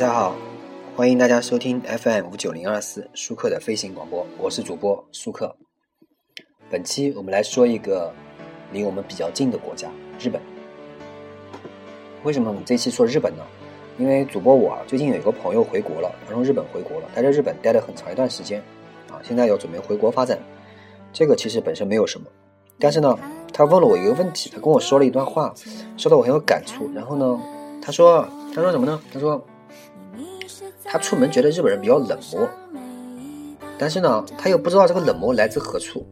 大家好，欢迎大家收听 FM 五九零二四舒克的飞行广播，我是主播舒克。本期我们来说一个离我们比较近的国家——日本。为什么我们这期说日本呢？因为主播我啊，最近有一个朋友回国了，他从日本回国了，他在日本待了很长一段时间，啊，现在要准备回国发展。这个其实本身没有什么，但是呢，他问了我一个问题，他跟我说了一段话，说的我很有感触。然后呢，他说，他说什么呢？他说，他出门觉得日本人比较冷漠，但是呢，他又不知道这个冷漠来自何处。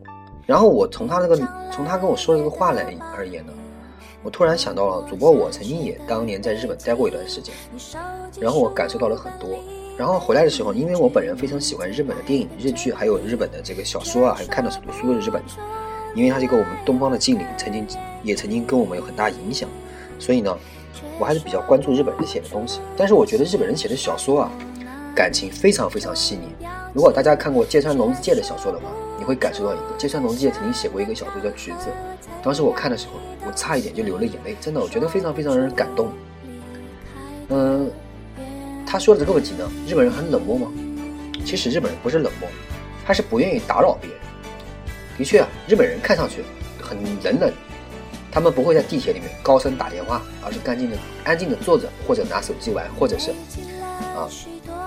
然后我从他这个，从他跟我说的这个话来而言呢，我突然想到了主播，我曾经也当年在日本待过一段时间，然后我感受到了很多。然后回来的时候，因为我本人非常喜欢日本的电影、日剧，还有日本的这个小说啊，还有看到很多书都是日本的，因为它是一个我们东方的精灵，曾经也曾经跟我们有很大影响，所以呢，我还是比较关注日本人写的东西。但是我觉得日本人写的小说啊，感情非常非常细腻。如果大家看过芥川龙之介的小说的话，你会感受到一个芥川龙之介曾经写过一个小说叫《橘子》，当时我看的时候，我差一点就流了眼泪，真的，我觉得非常非常让人感动。嗯。他说的这个问题呢，日本人很冷漠吗？其实日本人不是冷漠，他是不愿意打扰别人。的确啊，日本人看上去很冷冷，他们不会在地铁里面高声打电话，而是干净的、安静的坐着，或者拿手机玩，或者是啊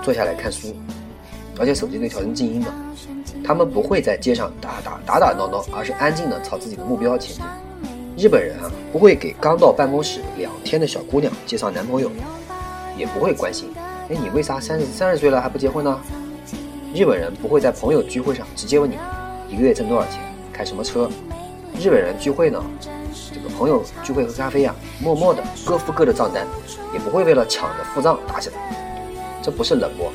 坐下来看书，而且手机都调成静音的。他们不会在街上打打打打闹闹，而是安静的朝自己的目标前进。日本人啊，不会给刚到办公室两天的小姑娘介绍男朋友，也不会关心。哎，你为啥三十三十岁了还不结婚呢？日本人不会在朋友聚会上直接问你一个月挣多少钱，开什么车。日本人聚会呢，这个朋友聚会喝咖啡呀，默默的各付各的账单，也不会为了抢着付账打起来。这不是冷漠，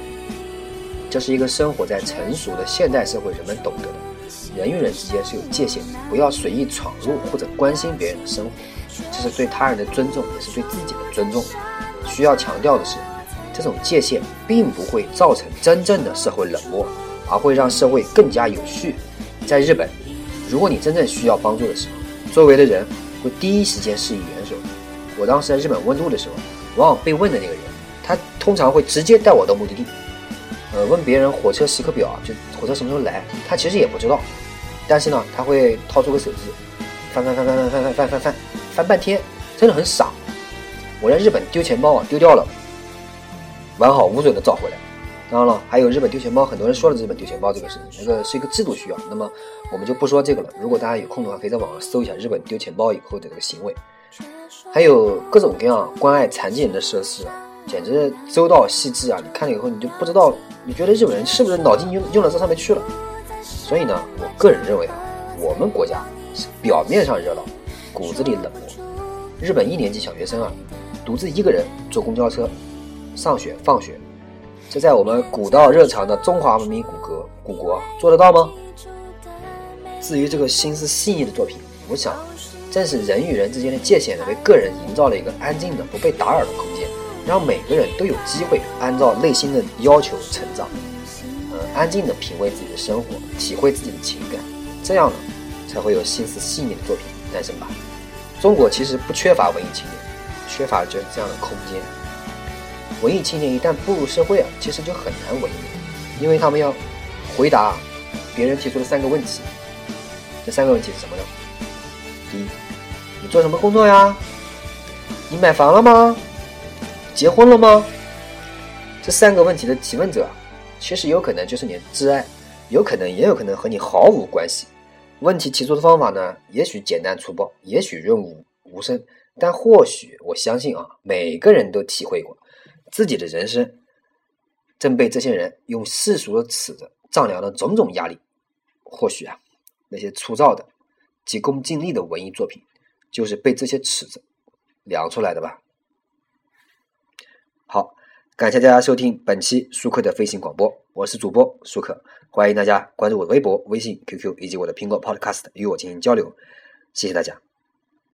这是一个生活在成熟的现代社会人们懂得的，人与人之间是有界限的，不要随意闯入或者关心别人的生活，这是对他人的尊重，也是对自己的尊重。需要强调的是。这种界限并不会造成真正的社会冷漠，而会让社会更加有序。在日本，如果你真正需要帮助的时候，周围的人会第一时间施以援手。我当时在日本问路的时候，往往被问的那个人，他通常会直接带我到目的地。呃，问别人火车时刻表，就火车什么时候来，他其实也不知道。但是呢，他会掏出个手机，翻翻翻翻翻翻翻翻翻翻翻半天，真的很傻。我在日本丢钱包啊，丢掉了。完好无损的找回来。当然了，还有日本丢钱包，很多人说了日本丢钱包这个事情，那个是一个制度需要。那么我们就不说这个了。如果大家有空的话，可以在网上搜一下日本丢钱包以后的这个行为。还有各种各样关爱残疾人的设施，简直周到细致啊！你看了以后，你就不知道，你觉得日本人是不是脑筋用用到这上面去了？所以呢，我个人认为啊，我们国家是表面上热闹，骨子里冷漠。日本一年级小学生啊，独自一个人坐公交车。上学放学，这在我们古道热肠的中华文明古国古国做得到吗？至于这个心思细腻的作品，我想，正是人与人之间的界限，为个人营造了一个安静的、不被打扰的空间，让每个人都有机会按照内心的要求成长，呃，安静的品味自己的生活，体会自己的情感，这样呢，才会有心思细腻的作品诞生吧。中国其实不缺乏文艺青年，缺乏就是这样的空间。文艺青年一旦步入社会啊，其实就很难文艺，因为他们要回答别人提出的三个问题。这三个问题是什么呢？第一，你做什么工作呀？你买房了吗？结婚了吗？这三个问题的提问者，其实有可能就是你的挚爱，有可能也有可能和你毫无关系。问题提出的方法呢，也许简单粗暴，也许润物无声，但或许我相信啊，每个人都体会过。自己的人生正被这些人用世俗的尺子丈量的种种压力，或许啊，那些粗糙的、急功近利的文艺作品，就是被这些尺子量出来的吧。好，感谢大家收听本期舒克的飞行广播，我是主播舒克，欢迎大家关注我的微博、微信、QQ 以及我的苹果 Podcast 与我进行交流，谢谢大家。